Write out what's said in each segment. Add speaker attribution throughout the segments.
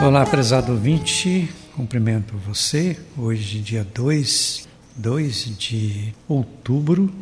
Speaker 1: Olá, prezado ouvinte, cumprimento você. Hoje, dia 2, 2 de outubro,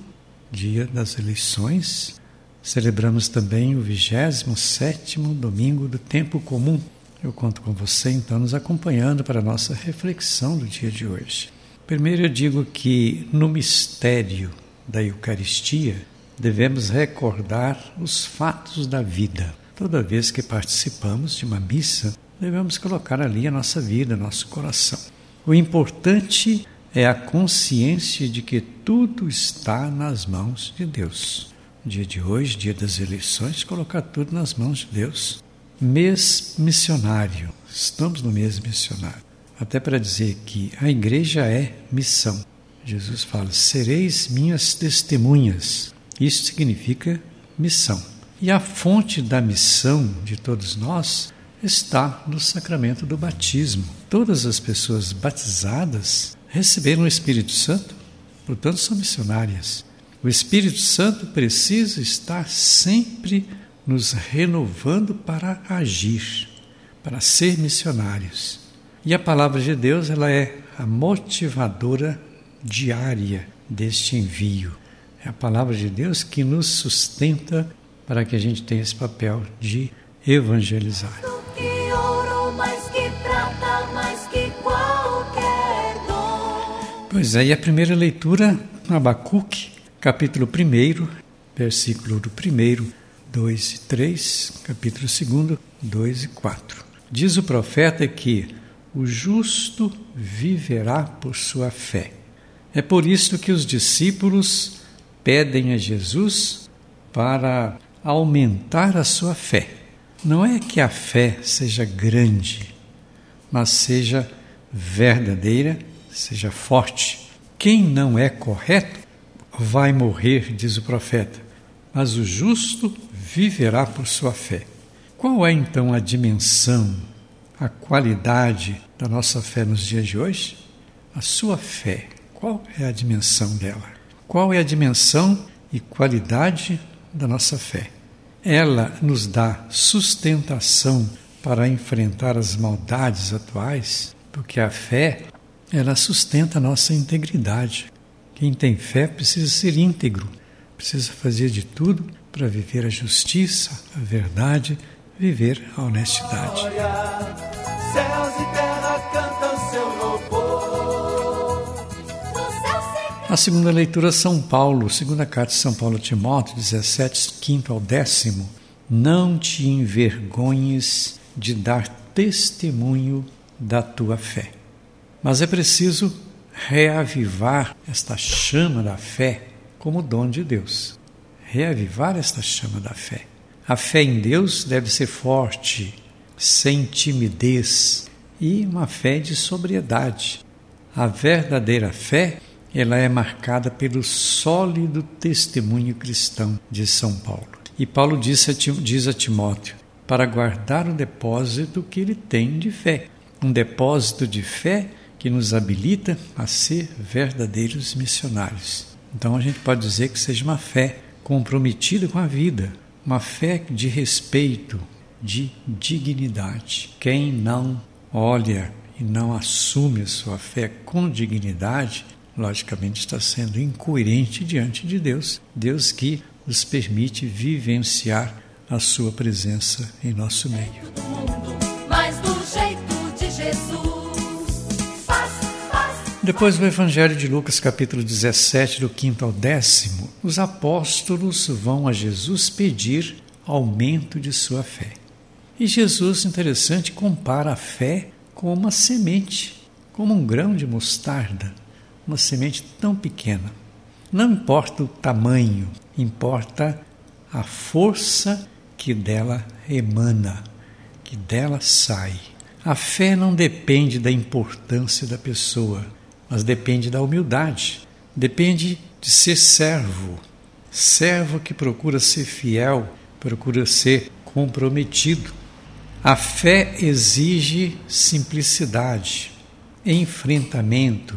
Speaker 1: dia das eleições. Celebramos também o 27 domingo do tempo comum. Eu conto com você, então, nos acompanhando para a nossa reflexão do dia de hoje. Primeiro, eu digo que no mistério da Eucaristia devemos recordar os fatos da vida. Toda vez que participamos de uma missa, devemos colocar ali a nossa vida, nosso coração. O importante é a consciência de que tudo está nas mãos de Deus. Dia de hoje, dia das eleições, colocar tudo nas mãos de Deus. Mês missionário. Estamos no mês missionário. Até para dizer que a igreja é missão. Jesus fala: sereis minhas testemunhas. Isso significa missão. E a fonte da missão de todos nós está no sacramento do batismo. Todas as pessoas batizadas receberam o Espírito Santo, portanto são missionárias. O Espírito Santo precisa estar sempre nos renovando para agir, para ser missionários. E a palavra de Deus, ela é a motivadora diária deste envio. É a palavra de Deus que nos sustenta para que a gente tenha esse papel de evangelizar. Pois é, e a primeira leitura, Abacuque, capítulo 1, versículo do 1, 2 e 3, capítulo 2, 2 e 4. Diz o profeta que o justo viverá por sua fé. É por isso que os discípulos pedem a Jesus para aumentar a sua fé. Não é que a fé seja grande, mas seja verdadeira, seja forte. Quem não é correto vai morrer, diz o profeta, mas o justo viverá por sua fé. Qual é então a dimensão, a qualidade da nossa fé nos dias de hoje? A sua fé, qual é a dimensão dela? Qual é a dimensão e qualidade da nossa fé? Ela nos dá sustentação para enfrentar as maldades atuais, porque a fé ela sustenta a nossa integridade. Quem tem fé precisa ser íntegro, precisa fazer de tudo para viver a justiça, a verdade, viver a honestidade. Céus A segunda leitura São Paulo, segunda carta de São Paulo a Timóteo, 17, 5 ao décimo. Não te envergonhes de dar testemunho da tua fé. Mas é preciso reavivar esta chama da fé como dom de Deus. Reavivar esta chama da fé. A fé em Deus deve ser forte, sem timidez e uma fé de sobriedade. A verdadeira fé, ela é marcada pelo sólido testemunho cristão de São Paulo. E Paulo diz a, diz a Timóteo para guardar o depósito que ele tem de fé, um depósito de fé que nos habilita a ser verdadeiros missionários. Então a gente pode dizer que seja uma fé comprometida com a vida, uma fé de respeito, de dignidade. Quem não olha e não assume a sua fé com dignidade, logicamente está sendo incoerente diante de Deus. Deus que nos permite vivenciar a sua presença em nosso meio. Depois do Evangelho de Lucas, capítulo 17, do 5 ao décimo, os apóstolos vão a Jesus pedir aumento de sua fé. E Jesus, interessante, compara a fé com uma semente, como um grão de mostarda, uma semente tão pequena. Não importa o tamanho, importa a força que dela emana, que dela sai. A fé não depende da importância da pessoa, mas depende da humildade, depende de ser servo, servo que procura ser fiel, procura ser comprometido. A fé exige simplicidade, enfrentamento,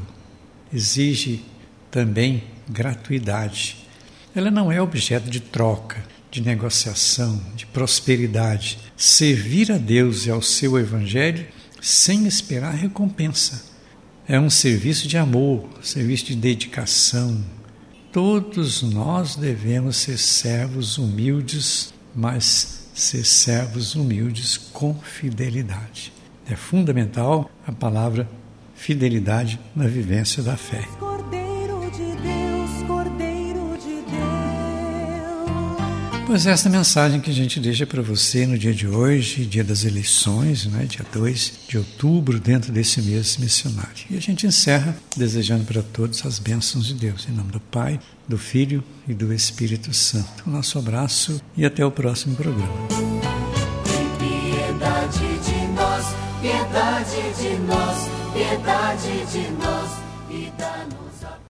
Speaker 1: exige também gratuidade. Ela não é objeto de troca, de negociação, de prosperidade. servir a Deus e ao seu Evangelho sem esperar recompensa. É um serviço de amor, serviço de dedicação. Todos nós devemos ser servos humildes, mas ser servos humildes com fidelidade. É fundamental a palavra fidelidade na vivência da fé. Pois é esta mensagem que a gente deixa para você no dia de hoje, dia das eleições, né, dia 2 de outubro, dentro desse mês missionário. E a gente encerra desejando para todos as bênçãos de Deus, em nome do Pai, do Filho e do Espírito Santo. O nosso abraço e até o próximo programa.
Speaker 2: piedade de nós, piedade de nós, piedade de nós e da